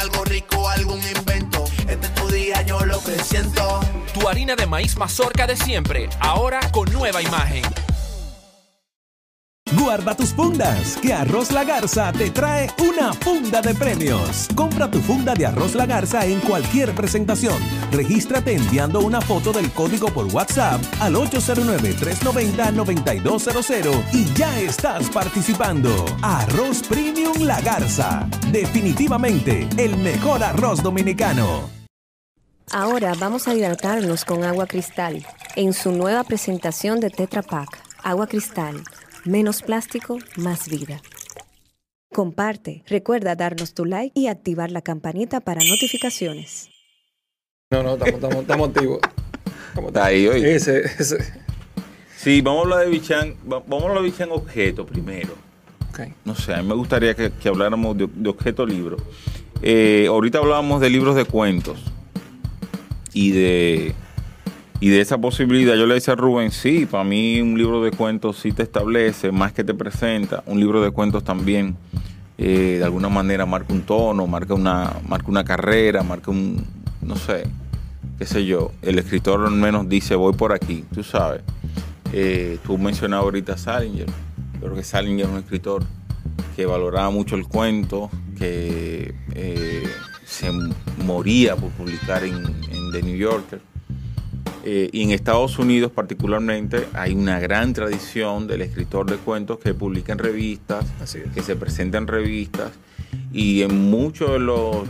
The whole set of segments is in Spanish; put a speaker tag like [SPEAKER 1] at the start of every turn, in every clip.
[SPEAKER 1] Algo rico, algún invento. Este es tu día, yo lo que siento.
[SPEAKER 2] Tu harina de maíz mazorca de siempre, ahora con nueva imagen.
[SPEAKER 3] Guarda tus fundas, que Arroz La Garza te trae una funda de premios. Compra tu funda de Arroz La Garza en cualquier presentación. Regístrate enviando una foto del código por WhatsApp al 809-390-9200 y ya estás participando. Arroz Premium La Garza. Definitivamente el mejor arroz dominicano.
[SPEAKER 4] Ahora vamos a hidratarnos con agua cristal en su nueva presentación de Tetra Pak. Agua cristal, menos plástico, más vida. Comparte, recuerda darnos tu like y activar la campanita para notificaciones.
[SPEAKER 5] No, no, estamos, estamos, estamos activos.
[SPEAKER 6] Está ahí.
[SPEAKER 5] Ese, ese.
[SPEAKER 6] Sí, vamos a hablar de Bichan, va- vamos a hablar de Bichan objeto primero.
[SPEAKER 5] Ok.
[SPEAKER 6] No sé, a mí me gustaría que, que habláramos de, de objeto libro. Eh, ahorita hablábamos de libros de cuentos y de y de esa posibilidad. Yo le decía a Rubén, sí, para mí un libro de cuentos sí te establece, más que te presenta. Un libro de cuentos también, eh, de alguna manera, marca un tono, marca una, marca una carrera, marca un, no sé, qué sé yo. El escritor al menos dice, voy por aquí, tú sabes. Eh, tú mencionabas ahorita a Salinger. Yo creo que Salinger es un escritor que valoraba mucho el cuento, que eh, se moría por publicar en, en The New Yorker. Eh, y en Estados Unidos particularmente hay una gran tradición del escritor de cuentos que publica en revistas,
[SPEAKER 5] Así es.
[SPEAKER 6] que se presenta en revistas y en muchos de los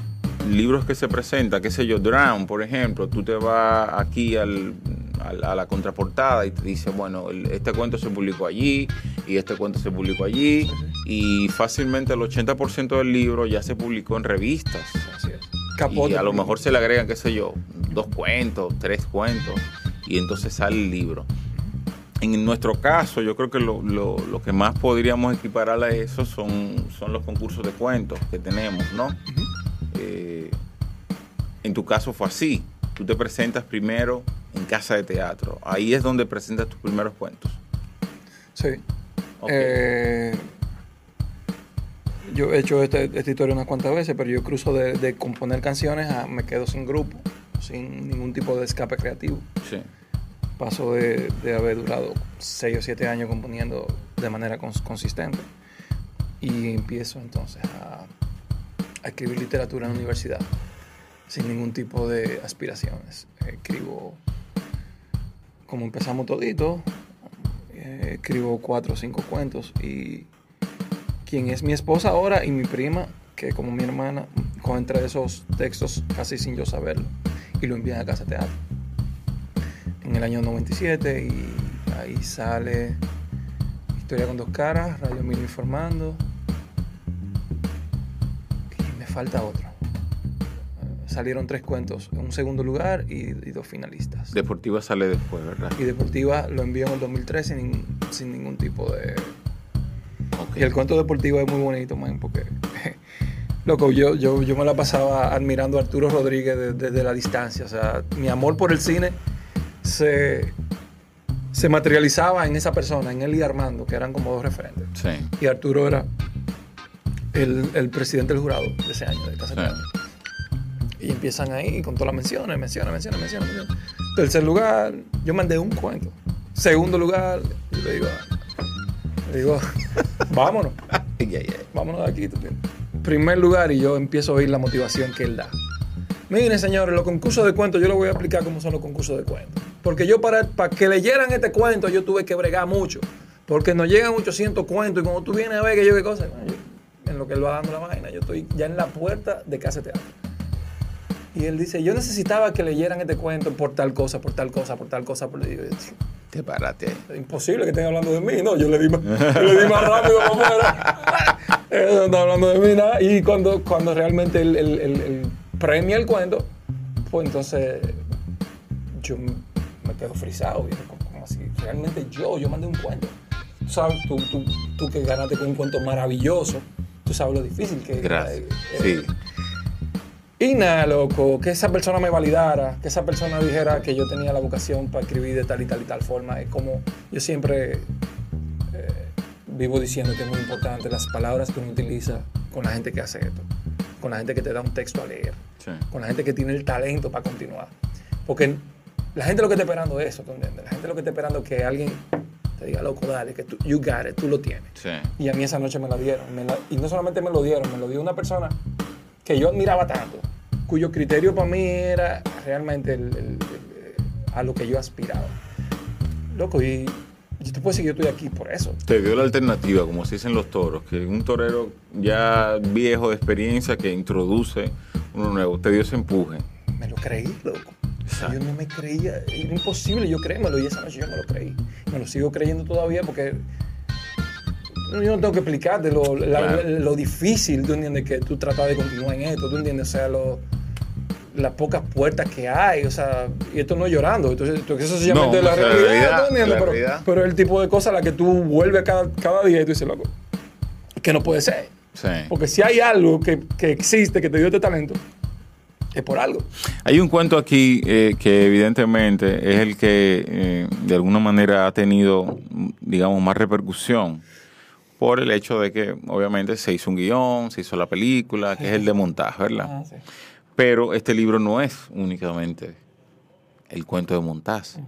[SPEAKER 6] libros que se presentan, qué sé yo, Drown, por ejemplo, tú te vas aquí al, al- a la contraportada y te dice, bueno, este cuento se publicó allí y este cuento se publicó allí y fácilmente el 80% del libro ya se publicó en revistas.
[SPEAKER 5] Así es. Capote.
[SPEAKER 6] Y a lo mejor se le agregan, qué sé yo, dos cuentos, tres cuentos, y entonces sale el libro. En nuestro caso, yo creo que lo, lo- lo que más podríamos equiparar a eso son, son los concursos de cuentos que tenemos, ¿no? Eh, en tu caso fue así. Tú te presentas primero en casa de teatro. Ahí es donde presentas tus primeros cuentos.
[SPEAKER 5] Sí. Eh, yo he hecho este- esta historia unas cuantas veces, pero yo cruzo de, de componer canciones a me quedo sin grupo, sin ningún tipo de escape creativo.
[SPEAKER 6] Sí.
[SPEAKER 5] Paso de, de haber durado 6 o 7 años componiendo de manera cons- consistente y empiezo entonces a, a escribir literatura en la universidad sin ningún tipo de aspiraciones. Escribo como empezamos todito, eh, escribo cuatro o cinco cuentos y quien es mi esposa ahora y mi prima, que como mi hermana, entre esos textos casi sin yo saberlo y lo envían a casa teatro. En el año 97 y ahí sale Historia con dos caras, Radio Mil informando y me falta otro. Salieron tres cuentos, en un segundo lugar y, y dos finalistas.
[SPEAKER 6] Deportiva sale después, ¿verdad?
[SPEAKER 5] Y Deportiva lo envió en el 2013 sin, sin ningún tipo de... Y el cuento deportivo es muy bonito, man, porque... Loco, yo, yo, yo me la pasaba admirando a Arturo Rodríguez de- desde la distancia. O sea, mi amor por el cine se, se materializaba en esa persona, en él y Armando, que eran como dos referentes.
[SPEAKER 6] Sí.
[SPEAKER 5] Y Arturo era el, el presidente del jurado de ese año de
[SPEAKER 6] Sí.
[SPEAKER 5] Teatro. Y empiezan ahí con todas las menciones, menciones, menciones, menciones, menciones. Tercer lugar, yo mandé un cuento. Segundo lugar, yo le digo, le digo, vámonos,
[SPEAKER 6] ay, ay.
[SPEAKER 5] vámonos de aquí. ¿tú entiendes? Primer lugar y yo empiezo a oír la motivación que él da. Miren, señores, los concursos de cuentos, yo les voy a explicar cómo son los concursos de cuentos. Porque yo para, para que leyeran este cuento, yo tuve que bregar mucho. Porque nos llegan 800 cuentos y cuando tú vienes a ver que yo qué cosa, yo- en lo que él va dando la vaina, yo estoy ya en la puerta de casa de teatro. Y él dice, yo necesitaba que leyeran este cuento por tal cosa, por tal cosa, por tal cosa. Por... Yo,
[SPEAKER 6] Te párate.
[SPEAKER 5] es imposible que estén hablando de mí, no, yo le di más, yo le di más rápido para afuera. No están hablando de mí nada. Y cuando, cuando realmente él- él premia el cuento, pues entonces yo me quedo frisado. Y digo, ¿cómo, cómo así? Realmente yo, yo mandé un cuento. Tú sabes, tú, tú, tú que ganaste con un cuento maravilloso, tú sabes lo difícil que es.
[SPEAKER 6] Gracias.
[SPEAKER 5] eh, eh,
[SPEAKER 6] Sí.
[SPEAKER 5] y nada, loco, que esa persona me validara, que esa persona dijera que yo tenía la vocación para escribir de tal y tal y tal forma. Es como yo siempre eh, vivo diciendo que es muy importante las palabras que uno utiliza con la gente que hace esto, con la gente que te da un texto a leer,
[SPEAKER 6] Sí.
[SPEAKER 5] con la gente que tiene el talento para continuar. Porque la gente lo que está esperando es eso, ¿tú entiendes? La gente lo que está esperando es que alguien te diga, loco, dale, que tú, you got it, tú lo tienes.
[SPEAKER 6] Sí.
[SPEAKER 5] Y a mí esa noche me la dieron. me la- y no solamente me lo dieron, me lo dio una persona que yo admiraba tanto, cuyo criterio para mí era realmente el- el- el- a lo que yo aspiraba. Loco, y, y tú puedes decir que yo estoy aquí por eso.
[SPEAKER 6] Te dio la alternativa, como se dicen los toros, que un torero ya viejo de experiencia que introduce uno nuevo, te dio ese empuje.
[SPEAKER 5] Me lo creí, loco.
[SPEAKER 6] Exacto.
[SPEAKER 5] Yo no me creía, era imposible yo créemelo y esa noche yo me lo creí. Me lo sigo creyendo todavía porque yo no tengo que explicarte lo, la-
[SPEAKER 6] Claro.
[SPEAKER 5] lo difícil, tú entiendes, que tú tratas de continuar en esto, tú entiendes, o sea, lo- las pocas puertas que hay, o sea, y esto no es llorando, entonces eso se llama
[SPEAKER 6] No,
[SPEAKER 5] de la realidad, pero,
[SPEAKER 6] realidad.
[SPEAKER 5] pero el tipo de cosas a la que tú vuelves cada, cada día y tú dices, loco, que no puede ser.
[SPEAKER 6] Sí.
[SPEAKER 5] Porque si hay algo que, que existe, que te dio este talento, es por algo.
[SPEAKER 6] Hay un cuento aquí eh, que evidentemente es el que eh, de alguna manera ha tenido, digamos, más repercusión por el hecho de que obviamente se hizo un guion, se hizo la película, que es el de montaje, ¿verdad?
[SPEAKER 5] Ah, sí.
[SPEAKER 6] Pero este libro no es únicamente el cuento de montaje.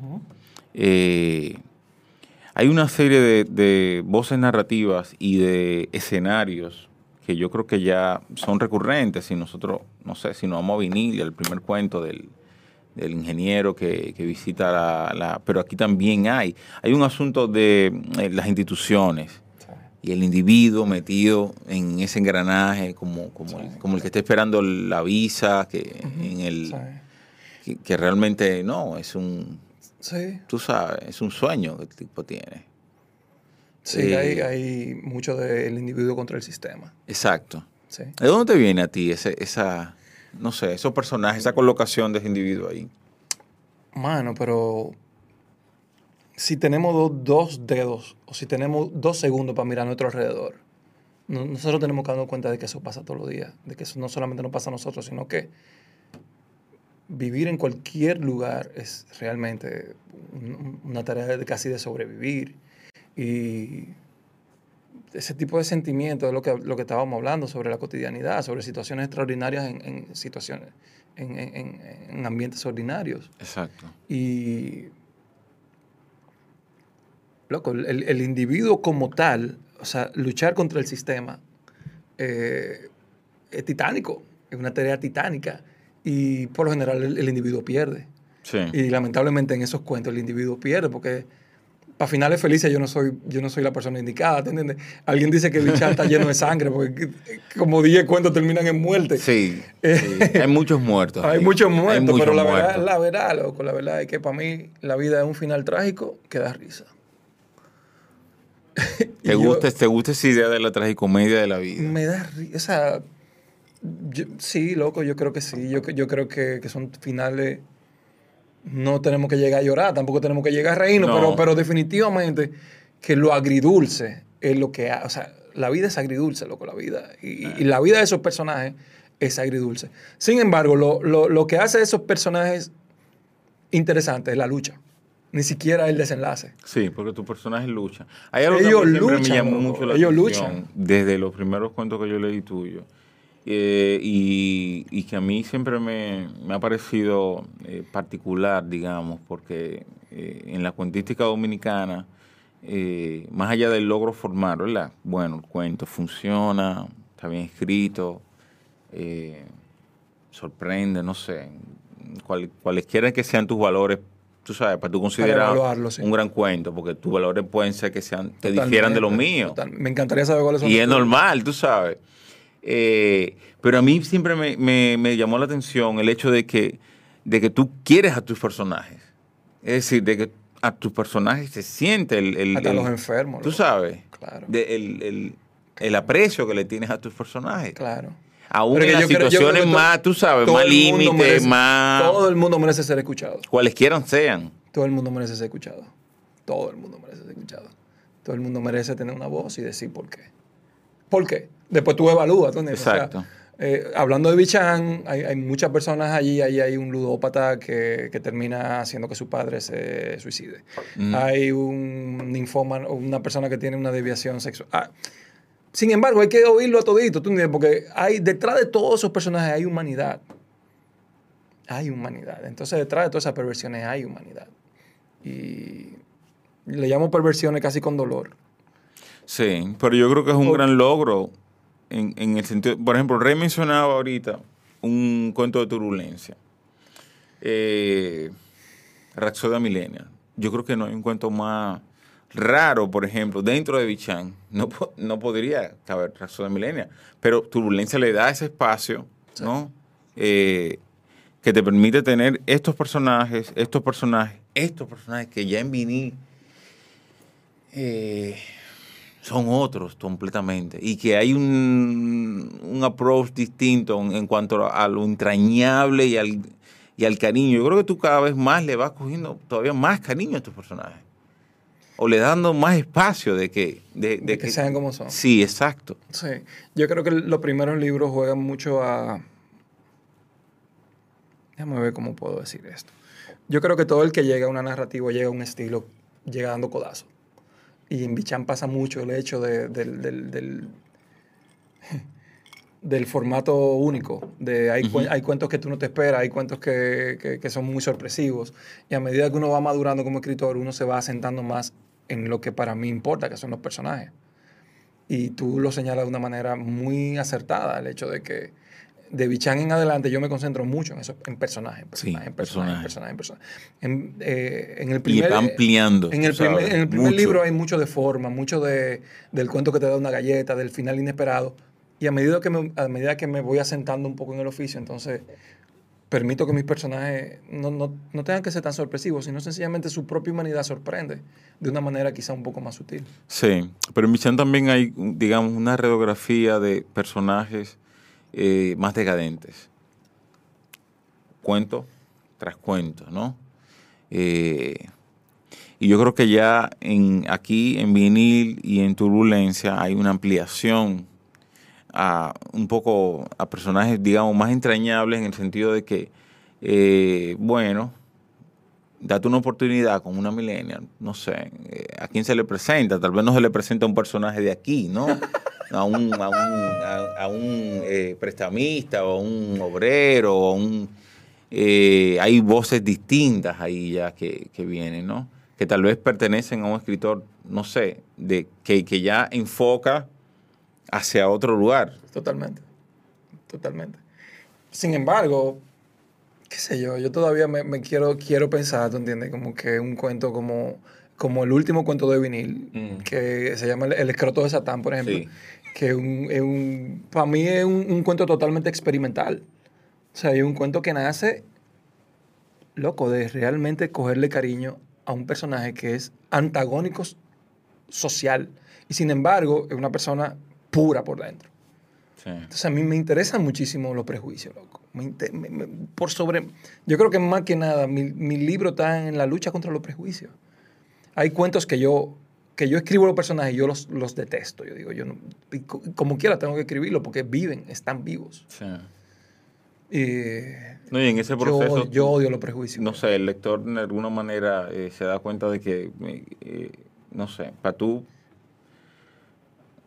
[SPEAKER 6] Eh, hay una serie de, voces narrativas y de escenarios que yo creo que ya son recurrentes. Si nosotros, no sé, si nos vamos a vinil, el primer cuento del, del ingeniero que, que visita la, la- Pero aquí también hay. Hay un asunto de eh, las instituciones y el individuo metido en ese engranaje como, como, el, como el que está esperando la visa, que en el
[SPEAKER 5] Sí.
[SPEAKER 6] que, que realmente no, es un,
[SPEAKER 5] Sí,
[SPEAKER 6] tú sabes, es un sueño que el tipo tiene.
[SPEAKER 5] sí,
[SPEAKER 6] Eh,
[SPEAKER 5] hay, hay mucho del individuo contra el sistema.
[SPEAKER 6] Exacto. ¿De dónde te viene a ti ese, esa, no sé, esos personajes, esa colocación de ese individuo ahí?
[SPEAKER 5] Mano, pero si tenemos do- dos dedos o si tenemos dos segundos para mirar a nuestro alrededor, no- nosotros tenemos que darnos cuenta de que eso pasa todos los días, de que eso no solamente nos pasa a nosotros, sino que vivir en cualquier lugar es realmente un- una tarea de casi de sobrevivir. Y ese tipo de sentimientos es lo que, lo que estábamos hablando sobre la cotidianidad, sobre situaciones extraordinarias en, en situaciones, en- en- en ambientes ordinarios.
[SPEAKER 6] Exacto.
[SPEAKER 5] Y. Loco, el, el individuo como tal, o sea, luchar contra el sistema eh, es titánico, es una tarea titánica. Y por lo general el, el individuo pierde.
[SPEAKER 6] Sí.
[SPEAKER 5] Y lamentablemente en esos cuentos el individuo pierde porque para finales felices yo no soy, yo no soy la persona indicada, ¿te entiendes? Alguien dice que Bichar está lleno de sangre porque como 10 cuentos terminan en muerte.
[SPEAKER 6] Sí, sí. hay muchos muertos.
[SPEAKER 5] Hay muchos muertos,
[SPEAKER 6] Hay muchos
[SPEAKER 5] pero la verdad, la verdad, loco, la verdad es que para mí la vida es un final trágico que da risa.
[SPEAKER 6] ¿Te,
[SPEAKER 5] yo-
[SPEAKER 6] gusta, ¿Te gusta esa idea de la tragicomedia de la vida?
[SPEAKER 5] Me da risa. O sea, yo- sí, loco, yo creo que sí. Yo, yo creo que, que son finales. No tenemos que llegar a llorar, tampoco tenemos que llegar a reírnos,
[SPEAKER 6] No.
[SPEAKER 5] pero, pero definitivamente que lo agridulce es lo que. ha- O sea, la vida es agridulce, loco, la vida. Y, y la vida de esos personajes es agridulce. Sin embargo, lo, lo- lo que hace a esos personajes interesantes es la lucha. Ni siquiera el desenlace.
[SPEAKER 6] Sí, porque tu personaje lucha. Hay algo que
[SPEAKER 5] Ellos
[SPEAKER 6] siempre
[SPEAKER 5] luchan,
[SPEAKER 6] me llamó mucho la
[SPEAKER 5] Ellos
[SPEAKER 6] atención
[SPEAKER 5] luchan.
[SPEAKER 6] desde los primeros cuentos que yo leí tuyo. Eh, y, y que a mí siempre me, me ha parecido eh, particular, digamos, porque eh, en la cuentística dominicana, más allá del logro formal, ¿verdad? Bueno, el cuento funciona, está bien escrito, eh, sorprende, no sé, cual, cualesquiera que sean tus valores, tú sabes, para tú considerar
[SPEAKER 5] sí.
[SPEAKER 6] un gran cuento, porque tus valores pueden ser que sean
[SPEAKER 5] Totalmente,
[SPEAKER 6] difieran de los míos.
[SPEAKER 5] Me encantaría saber cuáles son
[SPEAKER 6] Y es normal, tú sabes. Eh, pero a mí siempre me, me- me llamó la atención el hecho de que, de que tú quieres a tus personajes. Es decir, de que a tus personajes se siente el... el-
[SPEAKER 5] Hasta
[SPEAKER 6] el-
[SPEAKER 5] los enfermos.
[SPEAKER 6] Tú
[SPEAKER 5] loco.
[SPEAKER 6] sabes.
[SPEAKER 5] Claro.
[SPEAKER 6] de- el, el- el aprecio que le tienes a tus personajes.
[SPEAKER 5] Claro.
[SPEAKER 6] Aún en las
[SPEAKER 5] creo-
[SPEAKER 6] situaciones más, tú sabes, más límites, más...
[SPEAKER 5] Todo el mundo merece ser escuchado.
[SPEAKER 6] cualesquiera sean.
[SPEAKER 5] Todo el mundo merece ser escuchado. Todo el mundo merece ser escuchado. Todo el mundo merece tener una voz y decir por qué. ¿Por qué? Después tú evalúas. ¿tú entiendes? O sea,
[SPEAKER 6] Exacto.
[SPEAKER 5] eh, hablando de Bichan, hay, hay muchas personas allí. Ahí hay un ludópata que, que termina haciendo que su padre se suicide.
[SPEAKER 6] Mm.
[SPEAKER 5] Hay un ninfómano, una persona que tiene una desviación sexual. Ah, sin embargo, hay que oírlo a todito, ¿tú entiendes? Porque hay, detrás de todos esos personajes hay humanidad. Hay humanidad. Entonces, detrás de todas esas perversiones hay humanidad. Y le llamo perversiones casi con dolor.
[SPEAKER 6] Sí, pero yo creo que es un gran logro en, en el sentido, por ejemplo, Rey mencionaba ahorita un cuento de turbulencia. Eh, Rapsodia Millennial. Yo creo que no hay un cuento más raro, por ejemplo, dentro de Bichan. No, no podría caber Rapsodia Millennial, pero Turbulencia le da ese espacio, ¿no? Eh, que te permite tener estos personajes, estos personajes, estos personajes que ya en vinil eh, son otros completamente y que hay un, un approach distinto en, en cuanto a, a lo entrañable y al, y al cariño. Yo creo que tú cada vez más le vas cogiendo todavía más cariño a estos personajes. O le dando más espacio de que... De,
[SPEAKER 5] De que sean como son.
[SPEAKER 6] Sí, exacto.
[SPEAKER 5] Sí. Yo creo que los primeros libros juegan mucho a. Déjame ver cómo puedo decir esto. Yo creo que todo el que llega a una narrativa, llega a un estilo, llega dando codazo. Y en Bichan pasa mucho el hecho de- del, del- del- del formato único. De hay, hay cuentos que tú no te esperas, hay cuentos que, que- que son muy sorpresivos. Y a medida que uno va madurando como escritor, uno se va asentando más en lo que para mí importa, que son los personajes. Y tú lo señalas de una manera muy acertada, el hecho de que de Bichan en adelante yo me concentro mucho en eso, en personajes, en
[SPEAKER 6] Sí,
[SPEAKER 5] personajes, en personajes,
[SPEAKER 6] personajes.
[SPEAKER 5] personajes, en personajes. En, eh, en el
[SPEAKER 6] Y
[SPEAKER 5] primer,
[SPEAKER 6] va ampliando.
[SPEAKER 5] en el primer, en el primer libro hay mucho de forma, mucho de, del cuento que te da una galleta, del final inesperado. Y a medida, que me, a medida que me voy asentando un poco en el oficio, entonces permito que mis personajes no, no, no tengan que ser tan sorpresivos, sino sencillamente su propia humanidad sorprende de una manera quizá un poco más sutil.
[SPEAKER 6] Sí, pero en Bichan también hay, digamos, una radiografía de personajes eh, más decadentes. Cuento tras cuento, ¿no? Eh, y yo creo que ya en, aquí en vinil y en turbulencia hay una ampliación a un poco a personajes, digamos, más entrañables en el sentido de que, eh, bueno, date una oportunidad con una millennial, no sé, eh, a quién se le presenta, tal vez no se le presenta un personaje de aquí, ¿no? A un, a un, a- un, eh, prestamista o a un obrero o a un... hay voces distintas ahí ya que, que vienen, ¿no? Que tal vez pertenecen a un escritor, no sé, de, que, que ya enfoca hacia otro lugar.
[SPEAKER 5] Totalmente. Totalmente. Sin embargo, qué sé yo, yo todavía me, me quiero, quiero pensar, ¿tú entiendes? Como que un cuento como, como el último cuento de vinil,
[SPEAKER 6] Mm.
[SPEAKER 5] que se llama El, El escroto de Satán, por ejemplo,
[SPEAKER 6] Sí.
[SPEAKER 5] que un, es un, para mí es un, un cuento totalmente experimental. O sea, es un cuento que nace, loco, de realmente cogerle cariño a un personaje que es antagónico social y sin embargo es una persona pura por dentro. Entonces a mí me interesan muchísimo los prejuicios, loco. Me inte- me- me- por sobre, yo creo que más que nada mi, mi libro está en la lucha contra los prejuicios. Hay cuentos que yo que yo escribo los personajes y yo los, los detesto. Yo digo, yo no, como quiera tengo que escribirlo porque viven, están vivos.
[SPEAKER 6] Sí. No, y en ese
[SPEAKER 5] yo,
[SPEAKER 6] proceso,
[SPEAKER 5] yo odio los prejuicios.
[SPEAKER 6] no sé, el lector de alguna manera eh, se da cuenta de que, eh, no sé, para tú,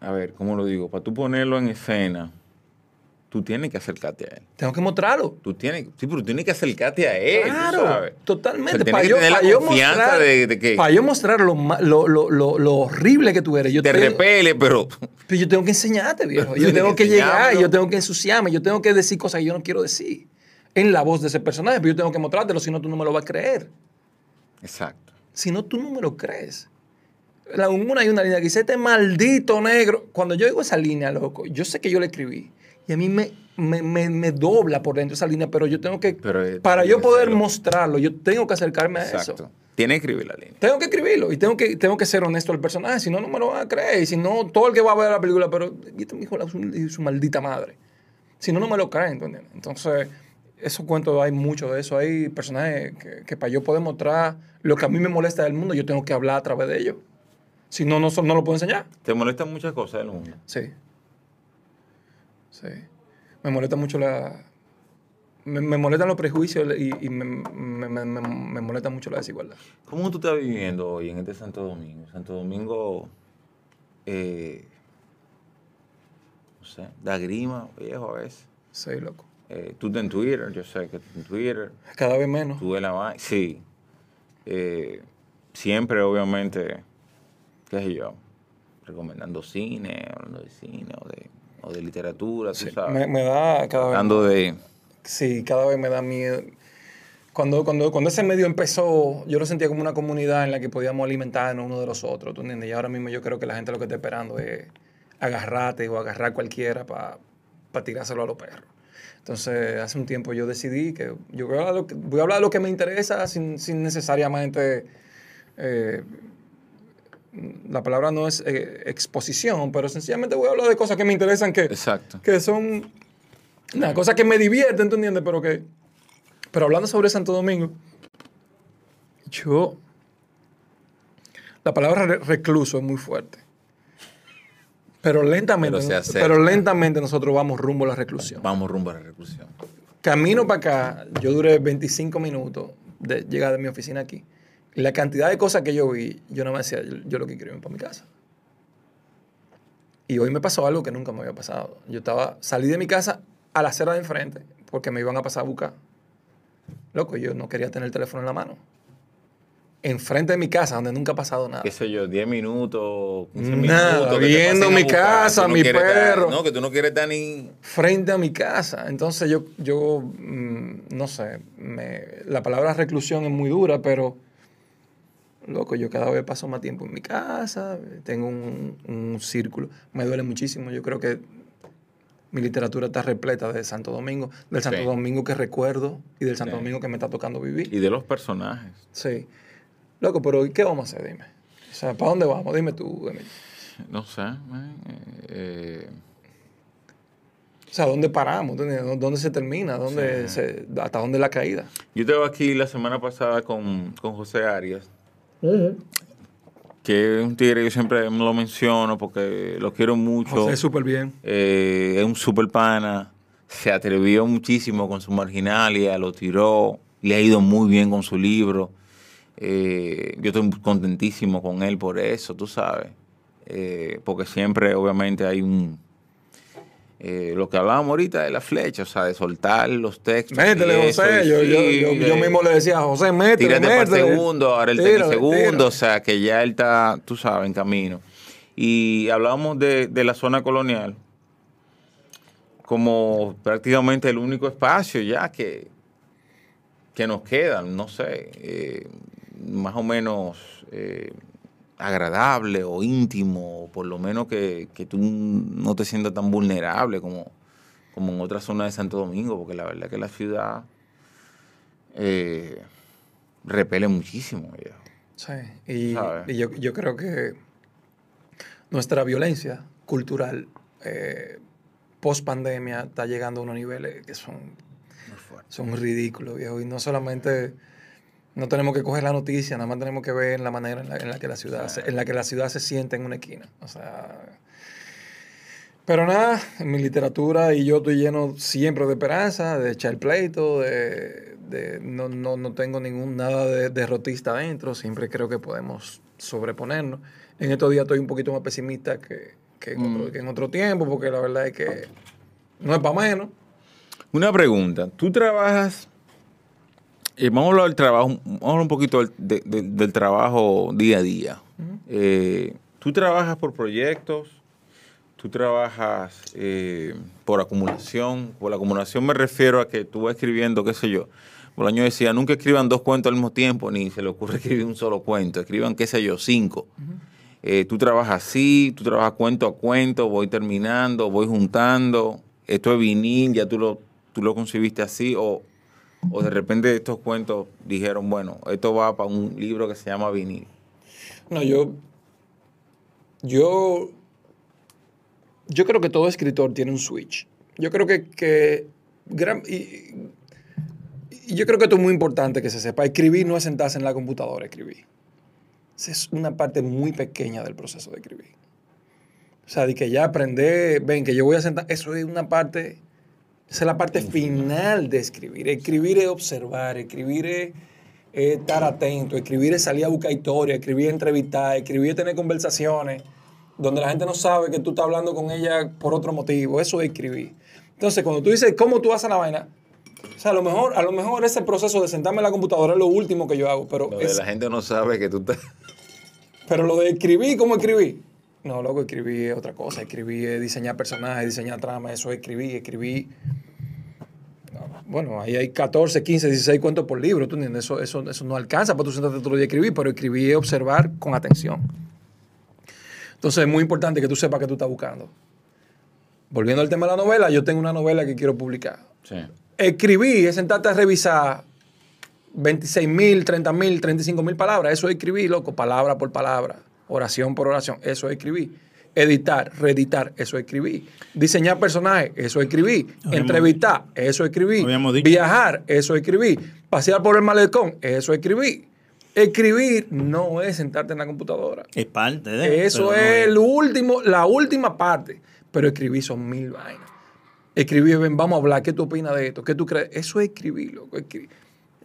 [SPEAKER 6] a ver, ¿cómo lo digo? Para tú ponerlo en escena, tú tienes que acercarte a él.
[SPEAKER 5] Tengo que mostrarlo.
[SPEAKER 6] Tú tienes, sí, pero tú tienes que acercarte a él.
[SPEAKER 5] Claro,
[SPEAKER 6] sabes.
[SPEAKER 5] totalmente.
[SPEAKER 6] O sea, tienes
[SPEAKER 5] para yo,
[SPEAKER 6] tener la
[SPEAKER 5] yo
[SPEAKER 6] confianza
[SPEAKER 5] mostrar,
[SPEAKER 6] de, de que
[SPEAKER 5] para yo mostrar lo, ma- lo, lo, lo, lo horrible que tú eres. Yo
[SPEAKER 6] te repele, pero
[SPEAKER 5] Pero yo tengo que enseñarte, viejo. Yo tengo
[SPEAKER 6] que
[SPEAKER 5] que llegar, yo tengo que ensuciarme, yo tengo que decir cosas que yo no quiero decir. En la voz de ese personaje, pero yo tengo que mostrártelo, si no tú no me lo vas a creer.
[SPEAKER 6] exacto.
[SPEAKER 5] Si no tú no me lo crees. La, una hay una línea que dice, este maldito negro. Cuando yo digo esa línea, loco, yo sé que yo la escribí. Y a mí me, me, me- me dobla por dentro esa línea, pero yo tengo que,
[SPEAKER 6] Pero, eh,
[SPEAKER 5] para
[SPEAKER 6] tiene
[SPEAKER 5] yo poder mostrarlo, yo tengo que acercarme a
[SPEAKER 6] Exacto.
[SPEAKER 5] eso.
[SPEAKER 6] Tienes que escribir la línea.
[SPEAKER 5] Tengo que escribirlo y tengo que, tengo que ser honesto al personaje, si no, no me lo van a creer. Y si no, todo el que va a ver la película, pero ¿y este hijo su, su maldita madre? Si no, no me lo creen, ¿tú entiendes? Entonces, esos cuentos hay mucho de eso. Hay personajes que, que para yo poder mostrar lo que a mí me molesta del mundo, yo tengo que hablar a través de ellos. Si no, no, no lo puedo enseñar.
[SPEAKER 6] Te molestan muchas cosas del mundo.
[SPEAKER 5] Sí. Sí. Me molesta mucho la... Me, me molestan los prejuicios y, y me, me, me- molesta mucho la desigualdad.
[SPEAKER 6] ¿Cómo tú estás viviendo hoy en este Santo Domingo? Santo Domingo, eh, no sé, da grima, viejo, a veces.
[SPEAKER 5] Sí, loco.
[SPEAKER 6] Eh, tú estás en Twitter, yo sé que tú estás en Twitter.
[SPEAKER 5] Cada vez menos.
[SPEAKER 6] Tú ves la. Sí. Eh, siempre, obviamente, qué sé yo, recomendando cine, hablando de cine o de, o de literatura, tú
[SPEAKER 5] Sí,
[SPEAKER 6] sabes.
[SPEAKER 5] me, me da cada vez
[SPEAKER 6] Hablando de...
[SPEAKER 5] Sí, cada vez me da miedo. Cuando, cuando, cuando ese medio empezó, yo lo sentía como una comunidad en la que podíamos alimentarnos uno de los otros, ¿tú entiendes? Y ahora mismo yo creo que la gente lo que está esperando es agarrarte o agarrar cualquiera para tirárselo a los perros. Entonces, hace un tiempo yo decidí que yo voy a hablar, de lo que, voy a hablar de lo que me interesa sin, sin necesariamente... eh, la palabra no es eh, exposición, pero sencillamente voy a hablar de cosas que me interesan que,
[SPEAKER 6] Exacto.
[SPEAKER 5] que son una cosa que me divierte, ¿tú entiendes? Pero que. Pero hablando sobre Santo Domingo, yo. La palabra re- recluso es muy fuerte. Pero lentamente,
[SPEAKER 6] Pero
[SPEAKER 5] pero lentamente nosotros vamos rumbo a la reclusión.
[SPEAKER 6] Vamos rumbo a la reclusión.
[SPEAKER 5] Camino para acá, yo duré 25 minutos de llegar de mi oficina aquí. La cantidad de cosas que yo vi, yo no me decía, yo, yo lo que quiero irme para mi casa. Y hoy me pasó algo que nunca me había pasado. Yo estaba, salí de mi casa a la acera de enfrente porque me iban a pasar a buscar. Loco, yo no quería tener el teléfono en la mano. Enfrente de mi casa, donde nunca ha pasado nada.
[SPEAKER 6] qué sé yo, 10 minutos, 15
[SPEAKER 5] Nada,
[SPEAKER 6] minutos.
[SPEAKER 5] viendo mi
[SPEAKER 6] buscar,
[SPEAKER 5] casa,
[SPEAKER 6] no
[SPEAKER 5] mi perro.
[SPEAKER 6] no, que tú no quieres estar ni...
[SPEAKER 5] frente a mi casa. Entonces yo, yo mm, no sé, me- la palabra reclusión es muy dura, pero, loco, yo cada vez paso más tiempo en mi casa, tengo un, un círculo, me duele muchísimo, yo creo que mi literatura está repleta de Santo Domingo, del Santo. Domingo que recuerdo y del Santo
[SPEAKER 6] Sí.
[SPEAKER 5] Domingo que me está tocando vivir.
[SPEAKER 6] Y de los personajes.
[SPEAKER 5] Sí. Loco, pero ¿qué vamos a hacer? Dime. O sea, ¿para dónde vamos? Dime tú, Emilio.
[SPEAKER 6] No sé. man, eh,
[SPEAKER 5] O sea, ¿dónde paramos? ¿Dónde, dónde se termina? ¿Dónde se- ¿Hasta dónde es la caída?
[SPEAKER 6] yo estaba aquí la semana pasada con, con José Arias, que es un tigre que yo siempre lo menciono porque lo quiero mucho.
[SPEAKER 5] José, súper bien.
[SPEAKER 6] Eh, es un super pana. Se atrevió muchísimo con su marginalia, lo tiró. Le ha ido muy bien con su libro. Eh, yo estoy contentísimo con él por eso, tú sabes. Eh, porque siempre, obviamente, hay un. Eh, lo que hablábamos ahorita de la flecha, o sea, de soltar los textos.
[SPEAKER 5] Métele,
[SPEAKER 6] eso,
[SPEAKER 5] José. Yo, yo,
[SPEAKER 6] sí,
[SPEAKER 5] yo, yo mismo le decía a José, métele,
[SPEAKER 6] Tírate para el segundo, ahora el
[SPEAKER 5] Tírale,
[SPEAKER 6] tenis segundo, o sea que ya él está, tú sabes, en camino. Y hablábamos de, de la zona colonial como prácticamente el único espacio ya que, que nos queda, no sé, eh, más o menos eh, agradable o íntimo, o por lo menos que, que tú no te sientas tan vulnerable como, como en otras zonas de Santo Domingo, porque la verdad que la ciudad eh, repele muchísimo. viejo.
[SPEAKER 5] Sí, y yo, yo creo que nuestra violencia cultural eh, post pandemia está llegando a unos niveles que son, son ridículos, viejo. Y no solamente no tenemos que coger la noticia, nada más tenemos que ver la manera en la, en la que la ciudad se, en la que la ciudad se siente en una esquina. O sea. Pero nada, en mi literatura y yo estoy lleno siempre de esperanza, de echar pleito, de, de- no, no, no tengo ningún nada de derrotista adentro, siempre creo que podemos sobreponernos. En estos días estoy un poquito más pesimista que, que, en, otro, que en otro tiempo, porque la verdad es que No es para menos.
[SPEAKER 6] Una pregunta. Tú trabajas. Eh, vamos a hablar del trabajo. Vamos a hablar un poquito del, de- de- del trabajo día a día. Eh, tú trabajas por proyectos. Tú trabajas eh, por acumulación. Por la acumulación me refiero a que tú vas escribiendo, qué sé yo. Bolaño decía, nunca escriban dos cuentos al mismo tiempo, ni se le ocurre escribir un solo cuento. Escriban, qué sé yo, cinco. Eh, tú trabajas así, tú trabajas cuento a cuento, voy terminando, voy juntando. Esto es vinil, ya tú lo, tú lo concibiste así, o, o de repente estos cuentos dijeron, bueno, esto va para un libro que se llama vinil.
[SPEAKER 5] No, yo. Yo. Yo creo que todo escritor tiene un switch. Yo creo que. que gran- y, yo creo que esto es muy importante que se sepa. Escribir no es sentarse en la computadora escribir. Esa es una parte muy pequeña del proceso de escribir. O sea, de que ya aprender, ven, que yo voy a sentar. Eso es una parte. Esa es la parte final de escribir. Escribir es observar, escribir es, es estar atento, escribir es salir a buscar historia, escribir es entrevistar, escribir es tener conversaciones donde la gente no sabe que tú estás hablando con ella por otro motivo. Eso es escribir. Entonces, cuando tú dices cómo tú haces la vaina, o sea, a lo mejor, a lo mejor ese proceso de sentarme en la computadora es lo último que yo hago, pero, es-
[SPEAKER 6] la gente no sabe que tú estás...
[SPEAKER 5] pero lo de escribir, ¿cómo escribir? No, loco, escribir es otra cosa. Escribir es diseñar personajes, diseñar trama, eso es escribir, escribir. No, Bueno, ahí hay 14, 15, 16 cuentos por libro, ¿tú entiendes? Eso, eso, eso no alcanza para tú sentarte todo el día a escribir, pero escribir es observar con atención. Entonces es muy importante que tú sepas qué tú estás buscando. Volviendo al tema de la novela, yo tengo una novela que quiero publicar.
[SPEAKER 6] Sí.
[SPEAKER 5] Escribir es sentarte a revisar 26 mil, 30 mil, 35 mil palabras. Eso es escribir, loco, palabra por palabra, oración por oración. Eso es escribir. Editar, reeditar, eso es escribir. Diseñar personajes, eso es escribir.
[SPEAKER 7] Habíamos-
[SPEAKER 5] Entrevistar, eso es escribir.
[SPEAKER 7] Habíamos dicho.
[SPEAKER 5] Viajar, eso es escribir. Pasear por el malecón, eso es escribir. No es sentarte en la computadora.
[SPEAKER 7] Es parte de.
[SPEAKER 5] Eso
[SPEAKER 7] no
[SPEAKER 5] es el último, la última parte. Pero escribir son mil vainas. Escribir, ven, vamos a hablar, ¿qué tú opinas de esto? ¿Qué tú crees? Eso es escribir, loco. escri-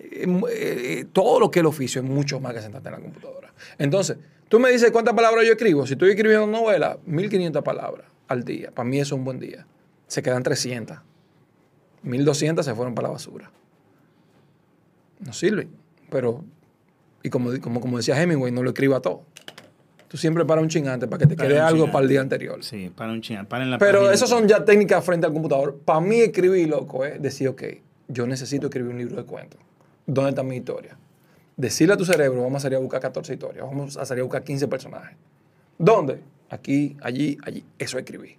[SPEAKER 5] eh, eh, todo lo que es el oficio es mucho más que sentarte en la computadora. Entonces, tú me dices cuántas palabras yo escribo. Si estoy escribiendo novela, 1500 palabras al día. Para mí eso es un buen día. Se quedan 300. 1200 se fueron para la basura. No sirve. Pero, y como, como, como decía Hemingway, no lo escriba todo. Tú siempre para un chingante para que te
[SPEAKER 7] Para
[SPEAKER 5] quede algo
[SPEAKER 7] chingante.
[SPEAKER 5] para el día anterior.
[SPEAKER 7] Sí, para un chingón. Para en la
[SPEAKER 5] Pero esas son ya técnicas frente al computador. Para mí escribir, loco, es decir, ok, yo necesito escribir un libro de cuentos. ¿Dónde está mi historia? Decirle a tu cerebro, vamos a salir a buscar 14 historias, vamos a salir a buscar 15 personajes. ¿Dónde? Aquí, allí, allí. Eso es escribir.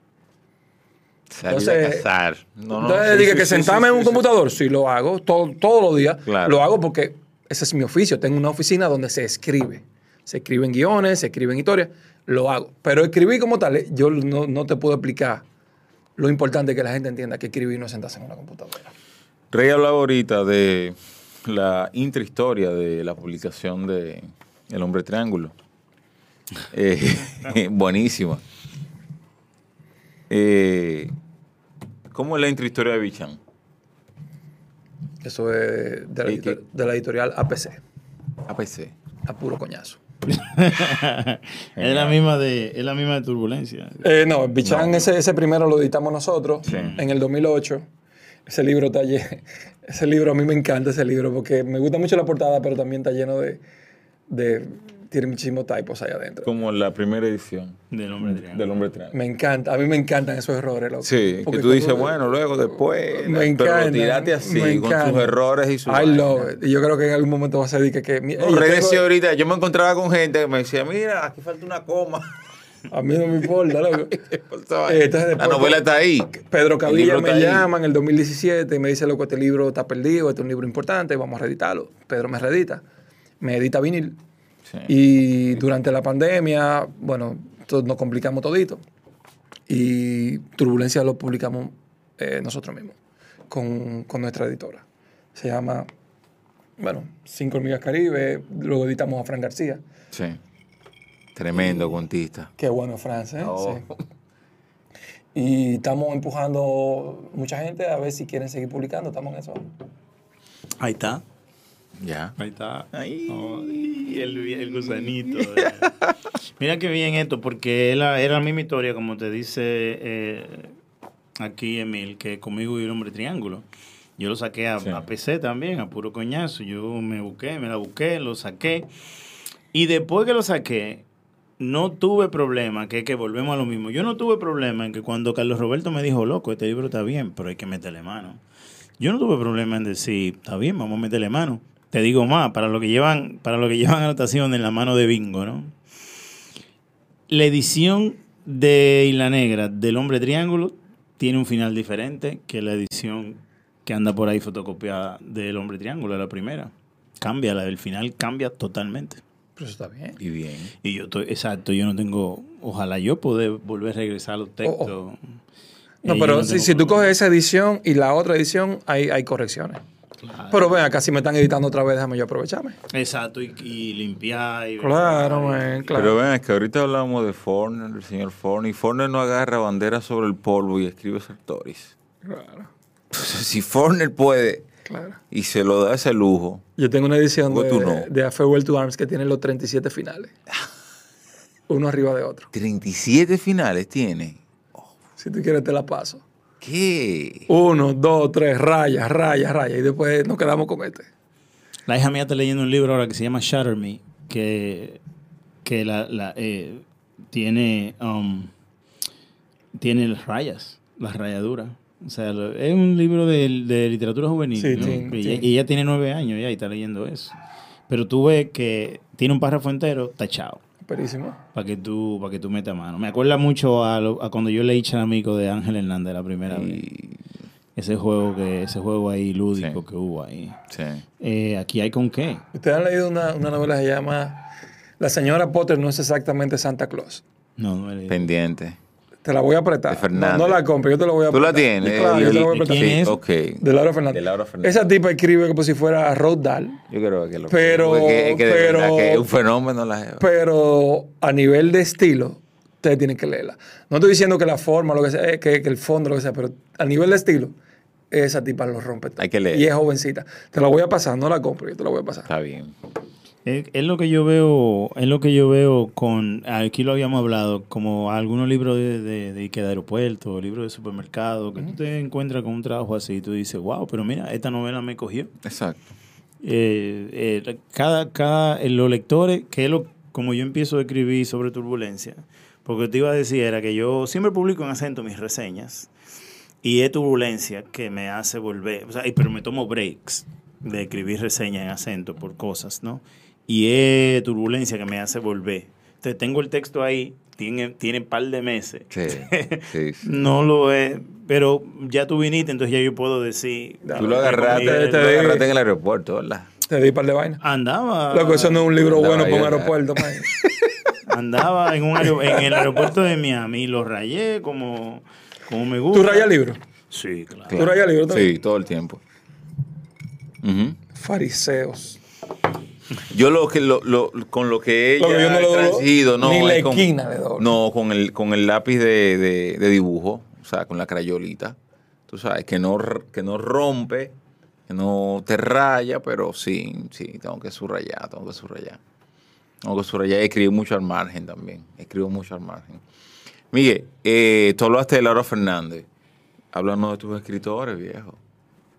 [SPEAKER 6] Salir a
[SPEAKER 5] Entonces-
[SPEAKER 6] cazar. No, no,
[SPEAKER 5] Entonces,
[SPEAKER 6] sí,
[SPEAKER 5] dije
[SPEAKER 6] sí,
[SPEAKER 5] que
[SPEAKER 6] sí,
[SPEAKER 5] sentarme
[SPEAKER 6] sí,
[SPEAKER 5] en un
[SPEAKER 6] sí,
[SPEAKER 5] computador, sí, lo hago todo, todos los días.
[SPEAKER 6] Claro.
[SPEAKER 5] Lo hago porque ese es mi oficio. Tengo una oficina donde se escribe. Se escriben guiones, se escriben historias. Lo hago. Pero escribir como tal, eh, yo no, no te puedo explicar lo importante que la gente entienda que escribir no es sentarse en una computadora.
[SPEAKER 6] Rey hablaba ahorita de la intrahistoria de la publicación de El Hombre Triángulo. Eh, buenísima. Eh, ¿Cómo es la intrahistoria de Bichan?
[SPEAKER 5] Eso es de la,
[SPEAKER 6] ¿Y qué?
[SPEAKER 5] editor- de la editorial APC.
[SPEAKER 6] APC.
[SPEAKER 5] A puro coñazo.
[SPEAKER 7] es la misma de, es la misma de turbulencia.
[SPEAKER 5] Eh, no, Bichán, ese, ese primero lo editamos nosotros
[SPEAKER 6] Sí.
[SPEAKER 5] en el 2008. Ese libro está ese libro a mí me encanta ese libro porque me gusta mucho la portada, pero también está lleno de, de tiene muchísimos typos ahí adentro.
[SPEAKER 6] Como la primera edición
[SPEAKER 7] Del hombre triángulo.
[SPEAKER 6] del Hombre Triángulo.
[SPEAKER 5] Me encanta, a mí me encantan esos errores. loco.
[SPEAKER 6] Sí,
[SPEAKER 5] Porque
[SPEAKER 6] que tú dices, bueno, luego, después.
[SPEAKER 5] Me
[SPEAKER 6] pero
[SPEAKER 5] encanta.
[SPEAKER 6] lo tiraste así,
[SPEAKER 5] me
[SPEAKER 6] con sus errores y sus.
[SPEAKER 5] I
[SPEAKER 6] vainas.
[SPEAKER 5] love it. Y yo creo que en algún momento va a ser que, que
[SPEAKER 6] No,
[SPEAKER 5] tengo-
[SPEAKER 6] ahorita, yo me encontraba con gente que me decía, mira, aquí falta una coma.
[SPEAKER 5] A mí no me importa, loco. Eh, entonces
[SPEAKER 6] la
[SPEAKER 5] después-
[SPEAKER 6] novela está ahí.
[SPEAKER 5] Pedro Cavilla me
[SPEAKER 6] ahí.
[SPEAKER 5] llama en el 2017 y me dice, loco, este libro está perdido, este es un libro importante, vamos a reeditarlo. Pedro me reedita, me edita vinil.
[SPEAKER 6] Sí.
[SPEAKER 5] Y durante la pandemia, bueno, nos complicamos todito. Y Turbulencia lo publicamos eh, nosotros mismos, con, con nuestra editora. Se llama, bueno, Cinco Hormigas Caribe, luego editamos a Fran García.
[SPEAKER 6] Sí. Tremendo contista.
[SPEAKER 5] Qué bueno, Fran, ¿eh?
[SPEAKER 6] Oh.
[SPEAKER 5] Sí. Y estamos empujando mucha gente a ver si quieren seguir publicando, estamos en eso.
[SPEAKER 7] Ahí está.
[SPEAKER 6] Ya.
[SPEAKER 7] Ahí está.
[SPEAKER 6] Ahí.
[SPEAKER 7] El, el gusanito. eh. Mira qué bien esto, porque era, era la misma historia, como te dice eh, aquí, Emil, que conmigo y el hombre triángulo. Yo lo saqué a,
[SPEAKER 6] Sí.
[SPEAKER 7] a PC también, a puro coñazo. Yo me busqué, me la busqué, lo saqué. Y después que lo saqué, no tuve problema, que que volvemos a lo mismo. Yo no tuve problema en que cuando Carlos Roberto me dijo, loco, este libro está bien, pero hay que meterle mano. Yo no tuve problema en decir, está bien, vamos a meterle mano. Te digo más, para lo que llevan, para lo que llevan anotación en la mano de bingo, ¿no? La edición de Isla Negra del Hombre Triángulo tiene un final diferente que la edición que anda por ahí fotocopiada del Hombre Triángulo, la primera. Cambia, la del final cambia totalmente.
[SPEAKER 5] Pero eso está bien.
[SPEAKER 6] Y bien.
[SPEAKER 7] Y yo estoy, exacto, yo no tengo, ojalá yo poder volver a regresar a los textos.
[SPEAKER 5] No,
[SPEAKER 7] Eh,
[SPEAKER 5] pero
[SPEAKER 7] no
[SPEAKER 5] si, si tú coges esa edición y la otra edición, hay, hay correcciones. Pero ven acá, si me están editando otra vez, déjame yo aprovecharme.
[SPEAKER 7] Exacto, y, y limpiar. Y
[SPEAKER 5] Claro, man, claro.
[SPEAKER 6] Pero ven, es que ahorita hablamos de Forner, el señor Forner, y Forner no agarra bandera sobre el polvo y escribe Sartoris.
[SPEAKER 5] Claro,
[SPEAKER 6] Entonces, si Forner puede
[SPEAKER 5] claro.
[SPEAKER 6] y se lo da ese lujo,
[SPEAKER 5] Yo tengo una edición
[SPEAKER 6] ¿Cómo tú no?
[SPEAKER 5] de, de A Farewell to Arms que tiene los 37 finales. Uno arriba de otro.
[SPEAKER 6] 37 finales tiene.
[SPEAKER 5] Si tú quieres, te la paso.
[SPEAKER 6] ¿Qué?
[SPEAKER 5] Uno, dos, tres, rayas, rayas, rayas. Y después nos quedamos con este.
[SPEAKER 7] La hija mía está leyendo un libro ahora que se llama Shatter Me, que, que la, la, eh, tiene, um, tiene las rayas, las rayaduras. O sea, es un libro de, de literatura juvenil.
[SPEAKER 5] Sí,
[SPEAKER 7] ¿no?
[SPEAKER 5] teen-
[SPEAKER 7] y, ella,
[SPEAKER 5] teen.
[SPEAKER 7] y ella tiene nueve años ya y está leyendo eso. Pero tú ves que tiene un párrafo entero tachado
[SPEAKER 5] Perísimo.
[SPEAKER 7] para que tú para que tú metas mano. Me acuerda mucho a, lo- a cuando yo leí Charamico de Ángel Hernández la primera vez. Ese juego que ese juego ahí lúdico
[SPEAKER 6] Sí.
[SPEAKER 7] que hubo ahí.
[SPEAKER 6] sí.
[SPEAKER 7] Eh, aquí hay con qué.
[SPEAKER 5] Ustedes han leído una, una novela que se llama La señora Potter no es exactamente Santa Claus.
[SPEAKER 7] No, no he leído.
[SPEAKER 6] Pendiente.
[SPEAKER 5] Te la voy a apretar.
[SPEAKER 6] De Fernández.
[SPEAKER 5] No, no la compro, yo te la voy a
[SPEAKER 6] ¿Tú
[SPEAKER 5] apretar.
[SPEAKER 6] la tienes?
[SPEAKER 5] Claro, yo te la voy a
[SPEAKER 7] ¿De
[SPEAKER 5] apretar.
[SPEAKER 7] quién es?
[SPEAKER 6] Ok.
[SPEAKER 5] De Laura Fernández.
[SPEAKER 6] De Laura Fernández.
[SPEAKER 5] Esa tipa escribe como si fuera Roald Dahl,
[SPEAKER 6] Yo creo que lo
[SPEAKER 5] Pero-
[SPEAKER 6] que, es que de
[SPEAKER 5] pero-
[SPEAKER 6] verdad que es un fenómeno la jeva.
[SPEAKER 5] pero a nivel de estilo, ustedes tienen que leerla. No estoy diciendo que la forma, lo que sea, eh, que, que el fondo, lo que sea, pero a nivel de estilo, esa tipa lo rompe todo.
[SPEAKER 6] Hay que leer.
[SPEAKER 5] Y es jovencita. Te la voy a pasar, no la compro, yo te la voy a pasar.
[SPEAKER 6] Está bien.
[SPEAKER 7] Es, lo que yo veo, es lo que yo veo con, aquí lo habíamos hablado, como algunos libros de, de, de, de aeropuerto, libros de supermercado, que tú te encuentras con un trabajo así y tú dices, wow, pero mira, esta novela me cogió.
[SPEAKER 6] Exacto.
[SPEAKER 7] Eh, eh, cada, cada, eh, los lectores, que es lo, como yo empiezo a escribir sobre turbulencia, porque te iba a decir era que yo siempre publico en acento mis reseñas y es turbulencia que me hace volver, o sea, pero me tomo breaks de escribir reseñas en acento por cosas, ¿no? Y es turbulencia que me hace volver. Entonces tengo el texto ahí, tiene, tiene par de meses.
[SPEAKER 6] Sí. sí, sí.
[SPEAKER 7] No lo es, pero ya tú viniste, entonces ya yo puedo decir.
[SPEAKER 6] Tú lo agarraste,
[SPEAKER 5] Te-
[SPEAKER 6] tú
[SPEAKER 5] te
[SPEAKER 6] lo
[SPEAKER 5] di-
[SPEAKER 6] agarraste en el aeropuerto, ¿verdad?
[SPEAKER 5] Te di par de vaina.
[SPEAKER 7] Andaba.
[SPEAKER 5] Loco, eso no es un libro
[SPEAKER 6] Andaba
[SPEAKER 5] bueno para un aeropuerto.
[SPEAKER 7] Andaba en, un en el aeropuerto de Miami y lo rayé como, como me gusta.
[SPEAKER 5] ¿Tú rayas libros?
[SPEAKER 7] Sí, claro.
[SPEAKER 5] ¿Tú rayas libros también?
[SPEAKER 6] Sí, todo el tiempo.
[SPEAKER 5] Fariseos.
[SPEAKER 6] Yo lo que lo, lo- con lo que ella
[SPEAKER 5] Lo que yo no ni la
[SPEAKER 6] con-
[SPEAKER 5] esquina doblo.
[SPEAKER 6] no con el con el lápiz de, de- de dibujo, o sea, con la crayolita. Tú sabes que no que no rompe, que no te raya, pero sí, sí, tengo que subrayar, tengo que subrayar. Tengo que subrayar y escribir mucho al margen también. Escribo mucho al margen. Miguel, eh, tú hablaste de Laura Fernández. Háblanos de tus escritores, viejo.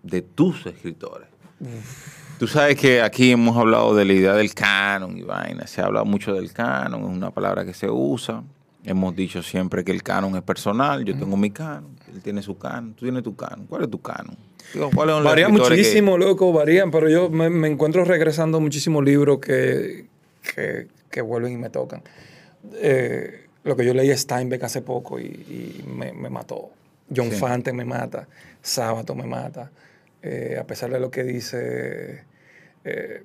[SPEAKER 6] De tus escritores. Tú sabes que aquí hemos hablado de la idea del canon y vaina. Se ha hablado mucho del canon, es una palabra que se usa. Hemos dicho siempre que el canon es personal. Yo tengo mi canon, él tiene su canon, tú tienes tu canon. ¿Cuál es tu canon? Digo, ¿cuáles son los
[SPEAKER 5] Varían
[SPEAKER 6] escritores que-
[SPEAKER 5] muchísimo, loco, varían, pero yo me, me encuentro regresando muchísimos libros que, que, que vuelven y me tocan. Eh, lo que yo leí Steinbeck hace poco y, y me, me mató. John
[SPEAKER 6] Sí.
[SPEAKER 5] Fante me mata, Sábato me mata. Eh, a pesar de lo que dice eh,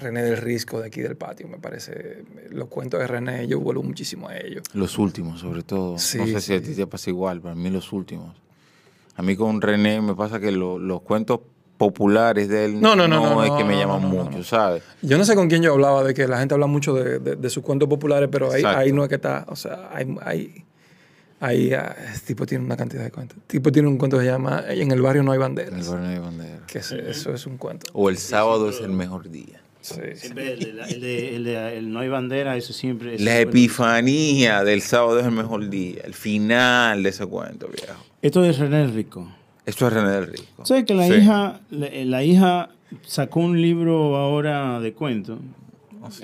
[SPEAKER 5] René del Risco de aquí del patio, me parece. Los cuentos de René, yo vuelvo muchísimo a ellos.
[SPEAKER 6] Los últimos, sobre todo.
[SPEAKER 5] Sí,
[SPEAKER 6] no sé si a ti te pasa igual, para mí los últimos. A mí con René me pasa que lo- los cuentos populares de él
[SPEAKER 5] No, no, no, no,
[SPEAKER 6] es que me llaman mucho. ¿sabes?
[SPEAKER 5] Yo no sé con quién yo hablaba de que la gente habla mucho de, de- de sus cuentos populares, pero ahí, ahí no es que está. O sea, hay. hay Ahí, ah, ese tipo tiene una cantidad de cuentos. El tipo tiene un cuento que se llama En el barrio no hay
[SPEAKER 6] El
[SPEAKER 5] banderas.
[SPEAKER 6] Barrio de Bandera.
[SPEAKER 5] Que ese- eso es un cuento.
[SPEAKER 6] O el sábado es el mejor día.
[SPEAKER 5] Sí, sí.
[SPEAKER 7] Siempre el, el el el no hay bandera, eso siempre. eso
[SPEAKER 6] La epifanía del sábado es el mejor día. El final de ese cuento, viejo.
[SPEAKER 7] Esto es René Rico.
[SPEAKER 6] Esto es René del Rico.
[SPEAKER 7] ¿Sabes que la
[SPEAKER 6] Sí.
[SPEAKER 7] hija la, la hija sacó un libro ahora de cuentos?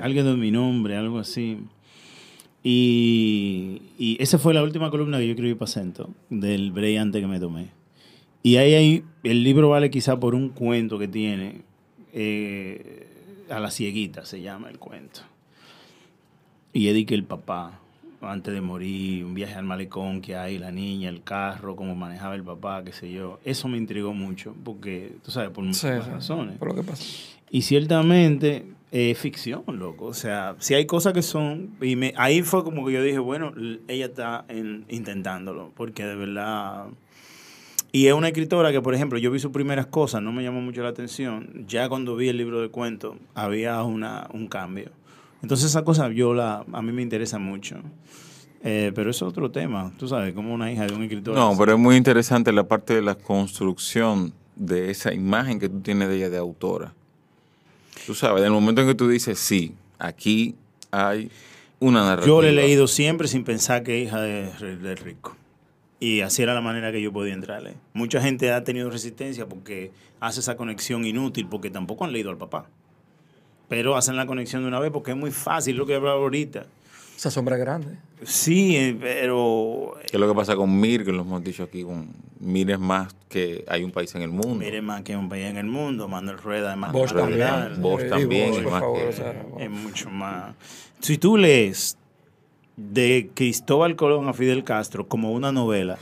[SPEAKER 7] Alguien de mi nombre, algo así. Y, y esa fue la última columna que yo escribí para Cento, del brillante que me tomé. Y ahí, el libro vale quizá por un cuento que tiene. eh, a la cieguita se llama el cuento. Y Eddie que el papá, antes de morir, un viaje al malecón que hay, la niña, el carro, cómo manejaba el papá, qué sé yo. Eso me intrigó mucho, porque, tú sabes, por muchas
[SPEAKER 5] sí,
[SPEAKER 7] razones.
[SPEAKER 5] Por lo que pasa.
[SPEAKER 7] Y ciertamente es ficción, loco. O sea, si hay cosas que son... Y me, ahí fue como que yo dije, bueno, ella está en- intentándolo, porque de verdad... Y es una escritora que, por ejemplo, yo vi sus primeras cosas, no me llamó mucho la atención. Ya cuando vi el libro de cuentos, había una, un cambio. Entonces esa cosa yo la, a mí me interesa mucho. Eh, pero es otro tema, tú sabes, como una hija de un escritor.
[SPEAKER 6] No, pero es muy interesante la parte de la construcción de esa imagen que tú tienes de ella de autora. Tú sabes, del momento en que tú dices, sí, aquí hay una narrativa.
[SPEAKER 7] Yo le he leído siempre sin pensar que es hija de, de rico. Y así era la manera que yo podía entrarle. Mucha gente ha tenido resistencia porque hace esa conexión inútil, porque tampoco han leído al papá. Pero hacen la conexión de una vez porque es muy fácil lo que hablaba ahorita.
[SPEAKER 5] Esa sombra es grande.
[SPEAKER 7] Sí, pero
[SPEAKER 6] ¿Qué es lo que pasa con Mir, que lo hemos dicho aquí? Con Mir es más que hay un país en el mundo.
[SPEAKER 7] mire más que un país en el mundo, Manuel Rueda es más que
[SPEAKER 5] también. Eh, y
[SPEAKER 6] también,
[SPEAKER 5] por
[SPEAKER 6] más
[SPEAKER 5] favor,
[SPEAKER 6] que-
[SPEAKER 5] o sea,
[SPEAKER 7] Es mucho más. Si tú lees de Cristóbal Colón a Fidel Castro como una novela,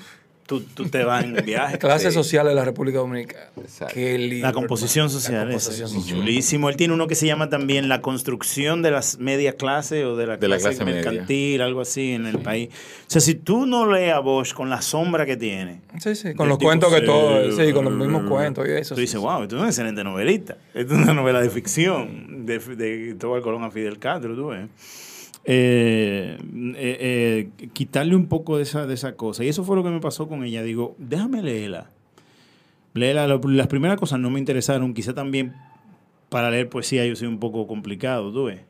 [SPEAKER 7] tú, tú te vas en viaje.
[SPEAKER 5] Clase
[SPEAKER 6] Sí.
[SPEAKER 5] social de la República Dominicana.
[SPEAKER 6] Exacto.
[SPEAKER 5] Qué libro,
[SPEAKER 7] La composición
[SPEAKER 5] hermano.
[SPEAKER 7] social,
[SPEAKER 5] La composición
[SPEAKER 7] es
[SPEAKER 5] social.
[SPEAKER 7] chulísimo. Él tiene uno que se llama también La construcción de las media clase o de la
[SPEAKER 6] De la
[SPEAKER 7] clase,
[SPEAKER 6] media.
[SPEAKER 7] mercantil, algo así en el país. O sea, si tú no lees a Bosch con la sombra que tiene,
[SPEAKER 5] Sí, sí, con los
[SPEAKER 7] tipo,
[SPEAKER 5] cuentos que
[SPEAKER 7] sí,
[SPEAKER 5] todo, sí, con los mismos cuentos y eso.
[SPEAKER 7] Tú
[SPEAKER 5] sí,
[SPEAKER 7] dices,
[SPEAKER 5] sí.
[SPEAKER 7] wow, esto es una excelente novelita. Esto es una novela de ficción de, de Cristóbal Colón a Fidel Castro, tú ves. Eh, eh, eh, quitarle un poco de esa, de esa cosa. Y eso fue lo que me pasó con ella. Digo, déjame leerla. Lo- Las primeras cosas no me interesaron. Quizá también para leer poesía yo soy un poco complicado, tú ves.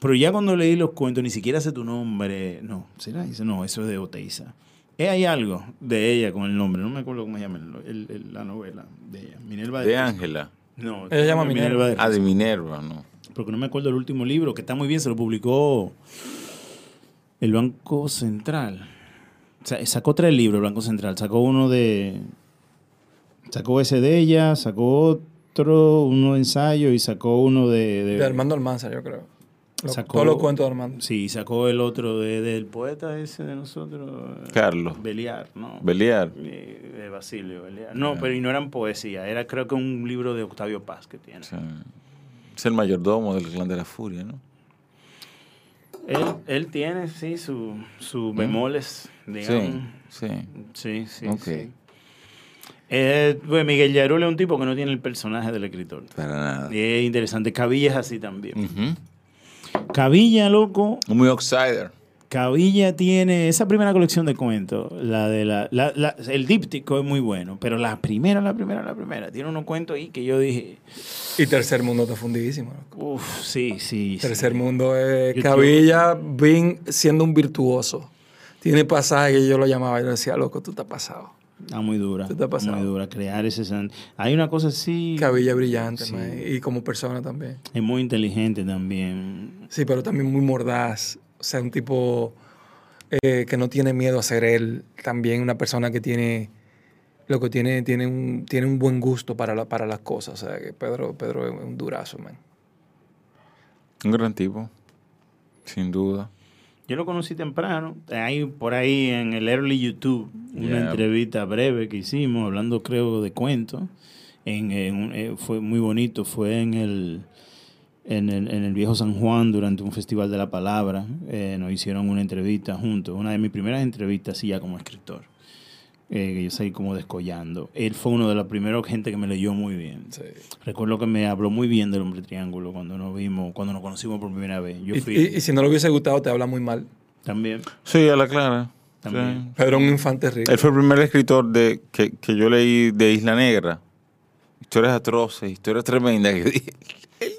[SPEAKER 7] Pero ya cuando leí los cuentos, ni siquiera sé tu nombre. No, ¿será? Dice, no, eso es de Oteiza. Eh, hay algo de ella con el nombre. No me acuerdo cómo se llama el- el- el- la novela de ella. Minerva de.
[SPEAKER 6] Ángela.
[SPEAKER 7] No,
[SPEAKER 5] Ella llama Minerva.
[SPEAKER 7] de
[SPEAKER 6] Ah, de. Minerva, ¿no?
[SPEAKER 7] Porque no me acuerdo el último libro, que está muy bien, se lo publicó el Banco Central. O sea, sacó tres libros el Banco Central. Sacó uno de. Sacó ese de ella, sacó otro, uno de ensayo y sacó uno de. de-
[SPEAKER 5] De Armando Almanzar, yo creo. Lo-
[SPEAKER 7] Sacó-
[SPEAKER 5] Todos los cuentos de Armando.
[SPEAKER 7] Sí, sacó el otro de- del poeta ese de nosotros.
[SPEAKER 6] Carlos.
[SPEAKER 7] Beliar, ¿no?
[SPEAKER 6] Beliar.
[SPEAKER 7] De Basilio Beliar. No, pero y no eran poesía, era creo que un libro de Octavio Paz que tiene.
[SPEAKER 6] O sea, es el mayordomo del clan de la furia, ¿no?
[SPEAKER 7] Él, él tiene, sí, su, su bemoles, digamos.
[SPEAKER 6] Sí, sí.
[SPEAKER 7] Sí, sí. Eh, pues Miguel Yarul es un tipo que no tiene el personaje del escritor.
[SPEAKER 6] Para nada.
[SPEAKER 7] Y es interesante. Cabilla es así también.
[SPEAKER 6] Ujú.
[SPEAKER 7] Cabilla, loco,
[SPEAKER 6] Muy outsider.
[SPEAKER 7] Cabilla tiene esa primera colección de cuentos, la de la, la- la- el díptico es muy bueno, pero la primera, la primera, la primera, tiene unos cuentos ahí que yo dije,
[SPEAKER 5] Y Tercer Mundo está fundidísimo.
[SPEAKER 7] uff, sí, sí. sí.
[SPEAKER 5] Tercer Mundo es Cabilla siendo un virtuoso. Tiene pasajes que yo lo llamaba y yo decía, loco, tú estás pasado.
[SPEAKER 7] Ah, muy dura.
[SPEAKER 5] ¿Qué te ha pasado?
[SPEAKER 7] Muy dura. Crear ese... san- Hay una cosa así...
[SPEAKER 5] Cabilla brillante,
[SPEAKER 7] Sí.
[SPEAKER 5] man, y como persona también.
[SPEAKER 7] Es muy inteligente también.
[SPEAKER 5] Sí, pero también muy mordaz. O sea, un tipo eh, que no tiene miedo a ser él. También una persona que tiene, lo que tiene, tiene un, tiene un buen gusto para, la- para las cosas. O sea, que Pedro, Pedro es un durazo, man.
[SPEAKER 6] Un gran tipo. Sin duda.
[SPEAKER 7] Yo lo conocí temprano. Hay por ahí en el early YouTube una
[SPEAKER 6] Yeah.
[SPEAKER 7] entrevista breve que hicimos, hablando creo de cuentos. En, eh, fue muy bonito. Fue en el, en el, en el viejo San Juan durante un festival de la palabra. Eh, nos hicieron una entrevista juntos. Una de mis primeras entrevistas, sí, ya como escritor. Eh, que yo salí como descollando. Él fue uno de los primeros gente que me leyó muy bien.
[SPEAKER 5] Sí.
[SPEAKER 7] Recuerdo que me habló muy bien del hombre triángulo cuando nos vimos, cuando nos conocimos por primera vez. Yo
[SPEAKER 5] Y,
[SPEAKER 7] fui
[SPEAKER 5] y- y si no le hubiese gustado, te habla muy mal.
[SPEAKER 7] también.
[SPEAKER 6] Sí, a la clara.
[SPEAKER 7] También.
[SPEAKER 6] Sí.
[SPEAKER 5] Pedro un infante rico.
[SPEAKER 6] Él fue el primer escritor de, que, que yo leí de Isla Negra. Historias atroces, historias tremendas. que dije, el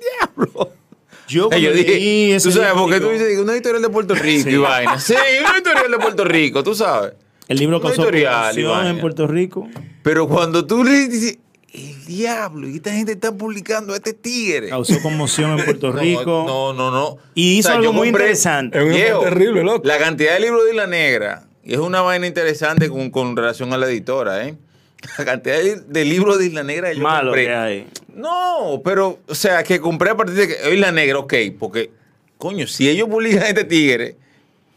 [SPEAKER 7] Yo,
[SPEAKER 6] dije,
[SPEAKER 7] ese
[SPEAKER 6] tú sabes, porque tú dices una historia de Puerto Rico
[SPEAKER 7] Sí.
[SPEAKER 6] y vaina. Sí, una historia de Puerto Rico, tú sabes.
[SPEAKER 7] El libro causó
[SPEAKER 6] editorial,
[SPEAKER 7] en Puerto Rico.
[SPEAKER 6] Pero cuando tú le dices, el diablo, y esta gente está publicando a este tigre.
[SPEAKER 7] Causó conmoción en Puerto Rico.
[SPEAKER 6] No, no, no.
[SPEAKER 7] Y hizo
[SPEAKER 6] O sea,
[SPEAKER 7] algo muy interesante.
[SPEAKER 5] Es terrible, loco.
[SPEAKER 6] La cantidad de libros de Isla Negra y es una vaina interesante con, con relación a la editora, ¿eh? La cantidad de, de libros de Isla Negra que yo
[SPEAKER 7] Malo
[SPEAKER 6] compré.
[SPEAKER 7] que hay.
[SPEAKER 6] No, pero, o sea, que compré a partir de que Isla Negra, ok, porque, coño, si ellos publican este tigre,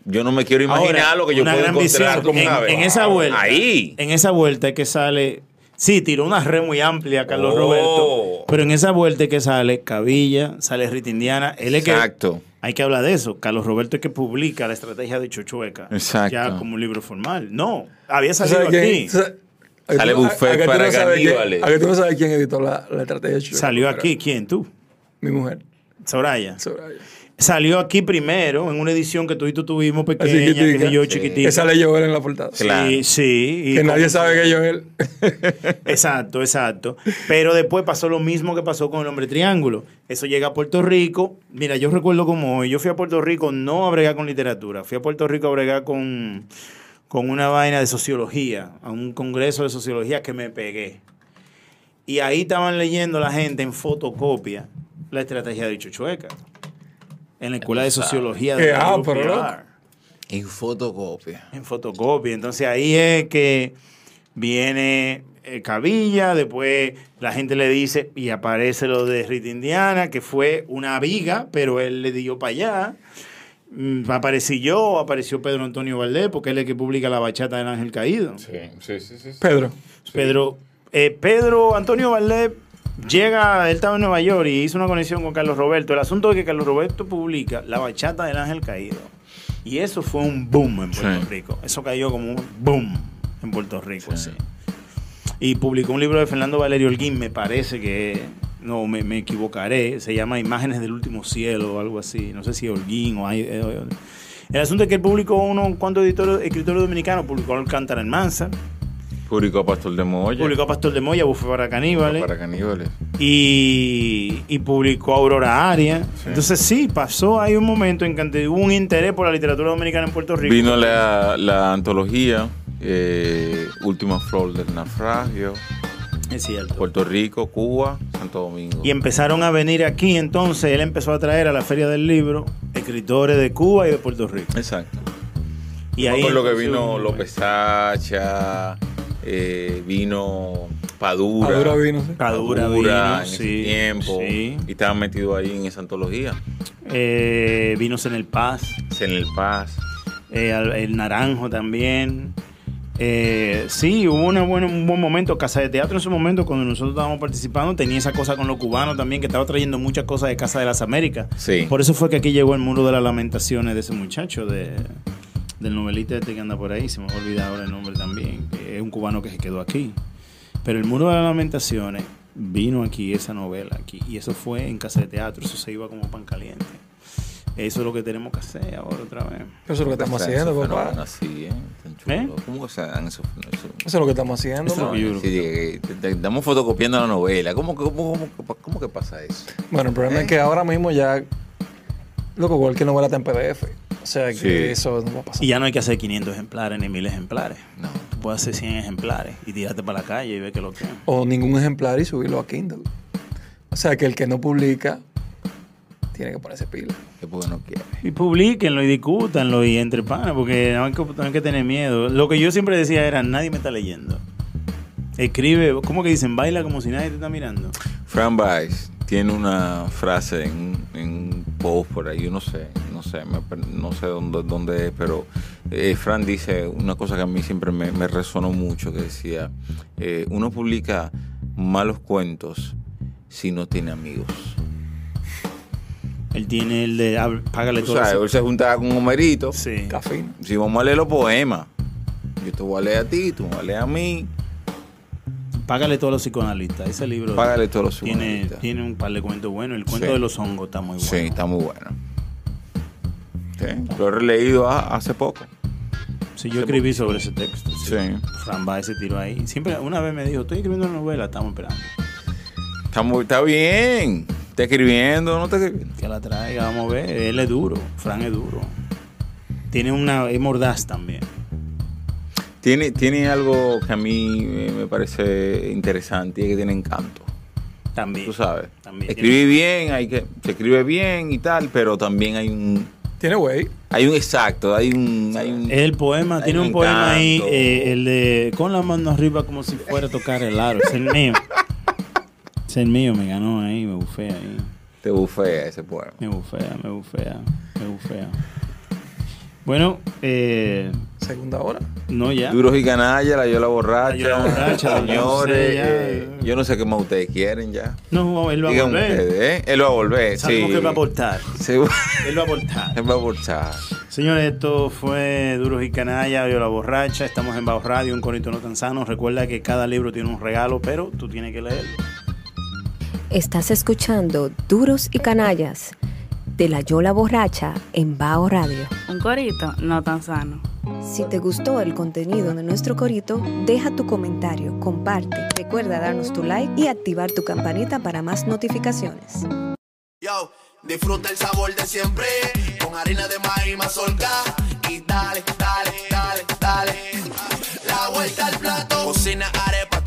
[SPEAKER 6] yo no me quiero imaginar
[SPEAKER 7] Ahora,
[SPEAKER 6] lo que yo puedo
[SPEAKER 7] gran
[SPEAKER 6] encontrar. tú
[SPEAKER 7] en, en esa vuelta.
[SPEAKER 6] Ahí.
[SPEAKER 7] En esa vuelta es que sale. Sí, tiró una red muy amplia Carlos
[SPEAKER 6] Oh.
[SPEAKER 7] Roberto. Pero en esa vuelta que sale Cabilla, sale Rita Indiana. Él es que.
[SPEAKER 6] Exacto.
[SPEAKER 7] Hay que hablar de eso. Carlos Roberto es que publica la estrategia de Chochueca.
[SPEAKER 6] Exacto.
[SPEAKER 7] Ya como un libro formal. No, había
[SPEAKER 5] ¿Tú
[SPEAKER 7] salido aquí.
[SPEAKER 5] que
[SPEAKER 6] Sale
[SPEAKER 5] tú-
[SPEAKER 6] buffet
[SPEAKER 5] a
[SPEAKER 6] para
[SPEAKER 5] no quién-
[SPEAKER 6] caníbales.
[SPEAKER 5] A que tú no sabes quién editó la, la estrategia.
[SPEAKER 7] Salió aquí. ¿Quién? ¿Tú?
[SPEAKER 5] Mi mujer.
[SPEAKER 7] Soraya.
[SPEAKER 5] Soraya.
[SPEAKER 7] Salió aquí primero en una edición que tú y tú tuvimos pequeña, que yo
[SPEAKER 6] Sí.
[SPEAKER 7] chiquitita.
[SPEAKER 5] Que sale Joel en la portada.
[SPEAKER 6] Claro.
[SPEAKER 7] Sí, sí. y
[SPEAKER 5] Que nadie sabe que es Joel.
[SPEAKER 7] Exacto, exacto. Pero después pasó lo mismo que pasó con el hombre triángulo. Eso llega a Puerto Rico. Mira, yo recuerdo como hoy. Yo fui a Puerto Rico no a bregar con literatura. Fui a Puerto Rico a bregar con, con una vaina de sociología, a un congreso de sociología que me pegué. Y ahí estaban leyendo la gente en fotocopia la estrategia de Chuchueca. En la escuela de sociología de
[SPEAKER 5] Qué
[SPEAKER 7] la. UPR
[SPEAKER 6] En fotocopia.
[SPEAKER 7] en fotocopia. Entonces ahí es que viene eh, Cabilla, después la gente le dice, y aparece lo de Rita Indiana, que fue una viga, pero él le dio para allá. Mm, Aparecí yo, apareció Pedro Antonio Valdés, porque él es el que publica la bachata del Ángel Caído.
[SPEAKER 6] Sí, sí, sí. sí.
[SPEAKER 5] Pedro.
[SPEAKER 7] Pedro, eh, Pedro Antonio Valdés llega, él estaba en Nueva York y hizo una conexión con Carlos Roberto. El asunto es que Carlos Roberto publica la bachata del Ángel Caído. Y eso fue un boom en Puerto
[SPEAKER 6] Sí.
[SPEAKER 7] Rico. Eso cayó como un boom en Puerto Rico,
[SPEAKER 6] Sí.
[SPEAKER 7] sí. Y publicó un libro de Fernando Valerio Holguín, me parece que, no me, me equivocaré, se llama Imágenes del Último Cielo o algo así. No sé si Holguín o... hay- eh, eh. El asunto es que él publicó unos cuantos editores, escritores dominicanos, publicó Alcántara en Mansa,
[SPEAKER 6] Publicó Pastor de Moya.
[SPEAKER 7] publicó a Pastor de Moya, Bufe para Caníbales,
[SPEAKER 6] Para caníbales.
[SPEAKER 7] y, y publicó Aurora Aria.
[SPEAKER 6] Sí.
[SPEAKER 7] Entonces sí, pasó ahí un momento en que hubo un interés por la literatura dominicana en Puerto Rico.
[SPEAKER 6] Vino la, la antología eh, Última Flor del Naufragio,
[SPEAKER 7] Es cierto.
[SPEAKER 6] Puerto Rico, Cuba, Santo Domingo.
[SPEAKER 7] Y empezaron a venir aquí, entonces él empezó a traer a la Feria del Libro escritores de Cuba y de Puerto Rico.
[SPEAKER 6] Exacto.
[SPEAKER 7] Y ahí
[SPEAKER 6] Por lo que vino López Sacha, eh, vino Padura.
[SPEAKER 5] Padura vino, sí.
[SPEAKER 7] Padura
[SPEAKER 6] Padura
[SPEAKER 7] vino,
[SPEAKER 6] en ese
[SPEAKER 7] sí,
[SPEAKER 6] tiempo.
[SPEAKER 7] sí.
[SPEAKER 6] Y estaban metidos ahí en esa antología.
[SPEAKER 7] Eh, vinos en el Paz,
[SPEAKER 6] En el Paz.
[SPEAKER 7] eh, el Naranjo también. Eh, sí, hubo una buena, un buen momento. Casa de Teatro en su momento, cuando nosotros estábamos participando, tenía esa cosa con los cubanos también, que estaba trayendo muchas cosas de Casa de las Américas.
[SPEAKER 6] Sí.
[SPEAKER 7] Por eso fue que aquí llegó el muro de las lamentaciones de ese muchacho, de, del novelista este que anda por ahí, se me va a olvidar ahora el nombre también, que es un cubano que se quedó aquí. Pero el muro de las lamentaciones vino aquí, esa novela aquí, y eso fue en casa de teatro, eso se iba como pan caliente. Eso es lo que tenemos que hacer ahora otra vez.
[SPEAKER 5] Eso es lo que estamos haciendo, papá.
[SPEAKER 6] Así, ¿eh? Tan chulo.
[SPEAKER 7] ¿Eh?
[SPEAKER 6] ¿Cómo que se dan esos
[SPEAKER 5] Eso es lo que estamos haciendo,
[SPEAKER 7] Eso es
[SPEAKER 6] Sí, estamos fotocopiando la novela. ¿Cómo, que- cómo, cómo, cómo que pasa eso?
[SPEAKER 5] Bueno, el problema
[SPEAKER 6] ¿Eh?
[SPEAKER 5] es que ahora mismo ya. Loco, cualquier novela está en PDF. O sea que
[SPEAKER 6] Sí.
[SPEAKER 5] eso no va a pasar.
[SPEAKER 7] Y ya no hay que hacer 500 ejemplares ni 1000 ejemplares.
[SPEAKER 6] No.
[SPEAKER 7] Tú puedes hacer 100 ejemplares y tirarte para la calle y ver que lo que
[SPEAKER 5] O ningún ejemplar y subirlo a Kindle. O sea que el que no publica tiene que ponerse pila.
[SPEAKER 6] Es porque no quiere.
[SPEAKER 7] Y publiquenlo y discútanlo y entre panas, porque no hay, que, no hay que tener miedo. Lo que yo siempre decía era, nadie me está leyendo. Escribe, ¿cómo que dicen? Baila como si nadie te está mirando.
[SPEAKER 6] Fran Baez tiene una frase en, en un post por ahí, yo no sé, no sé, me no sé dónde, dónde es, pero eh, Fran dice una cosa que a mí siempre me, me resonó mucho, que decía, eh, uno publica malos cuentos si no tiene amigos.
[SPEAKER 7] Él tiene el de, ah, págale
[SPEAKER 6] O
[SPEAKER 7] todo.
[SPEAKER 6] sea,
[SPEAKER 7] eso.
[SPEAKER 6] él se juntaba con Homerito,
[SPEAKER 7] Sí.
[SPEAKER 5] Café.
[SPEAKER 6] si vamos a leer los poemas, yo te voy a leer a ti, tú me vas a leer a mí,
[SPEAKER 7] Págale todos los psicoanalistas. Ese libro
[SPEAKER 6] págale todos los
[SPEAKER 7] tiene,
[SPEAKER 6] psicoanalistas.
[SPEAKER 7] tiene un par de cuentos buenos. El cuento
[SPEAKER 6] Sí.
[SPEAKER 7] de los hongos está muy bueno.
[SPEAKER 6] Sí, está muy bueno. Sí, lo he releído a- hace poco.
[SPEAKER 7] Sí, yo escribí sobre ese texto. Sí.
[SPEAKER 6] Sí.
[SPEAKER 7] Fran Baez se tiró ahí. Siempre, una vez me dijo, estoy escribiendo una novela, estamos esperando.
[SPEAKER 6] Está, muy- está bien. Está escribiendo, no está escribiendo.
[SPEAKER 7] Que la traiga, vamos a ver. Él es duro, Fran es duro. Tiene una, es mordaz también.
[SPEAKER 6] Tiene, tiene algo que a mí me me parece interesante y es que tiene encanto.
[SPEAKER 7] También.
[SPEAKER 6] Tú sabes.
[SPEAKER 7] También
[SPEAKER 6] Escribe bien, hay que, se escribe bien y tal, pero también hay un,
[SPEAKER 5] Tiene güey.
[SPEAKER 6] hay un exacto, hay un, hay un
[SPEAKER 7] El poema,
[SPEAKER 6] hay
[SPEAKER 7] tiene un poema ahí, eh, el de con la mano arriba como si fuera a tocar el aro. Es el mío. Es el mío, me ganó ahí, me bufea ahí.
[SPEAKER 6] Te bufea ese poema.
[SPEAKER 7] Me bufea, me bufea, me bufea. Bueno, eh,
[SPEAKER 5] Segunda hora.
[SPEAKER 7] no ya.
[SPEAKER 6] Duros y canalla, la yola borracha.
[SPEAKER 7] La Yola Borracha,
[SPEAKER 6] Señores,
[SPEAKER 7] no sé, ya.
[SPEAKER 6] eh, yo no sé qué más ustedes quieren ya.
[SPEAKER 7] No, él va a volver.
[SPEAKER 6] ustedes, ¿eh? Él va a volver,
[SPEAKER 7] Sabemos
[SPEAKER 6] sí.
[SPEAKER 7] que va a aportar.
[SPEAKER 6] Sí,
[SPEAKER 7] Él va a aportar.
[SPEAKER 6] él va a aportar.
[SPEAKER 7] Señores, esto fue Duros y Canalla, yo la borracha. Estamos en Bajo Radio, un corito no tan sano. Recuerda que cada libro tiene un regalo, pero tú tienes que leerlo.
[SPEAKER 4] Estás escuchando Duros y Canallas de la Yola Borracha en Bao Radio.
[SPEAKER 8] Un corito no tan sano.
[SPEAKER 4] Si te gustó el contenido de nuestro corito, deja tu comentario, comparte, recuerda darnos tu like y activar tu campanita para más notificaciones.
[SPEAKER 1] Yo, disfruta el sabor de siempre con harina de maíz mazorca y dale, dale, dale, dale. La vuelta al plato. Cocina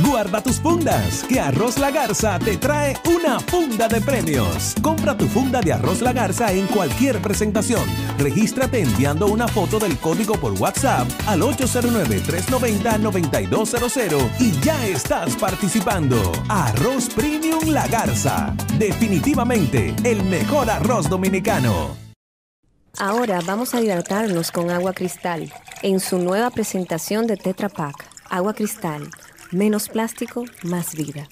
[SPEAKER 3] Guarda tus fundas, que Arroz La Garza te trae una funda de premios. Compra tu funda de Arroz La Garza en cualquier presentación. Regístrate enviando una foto del código por WhatsApp al 809-390-9200 y ya estás participando. Arroz Premium La Garza. Definitivamente el mejor arroz dominicano.
[SPEAKER 4] Ahora vamos a hidratarnos con agua cristal en su nueva presentación de Tetra Pak. Agua cristal, menos plástico, más vida.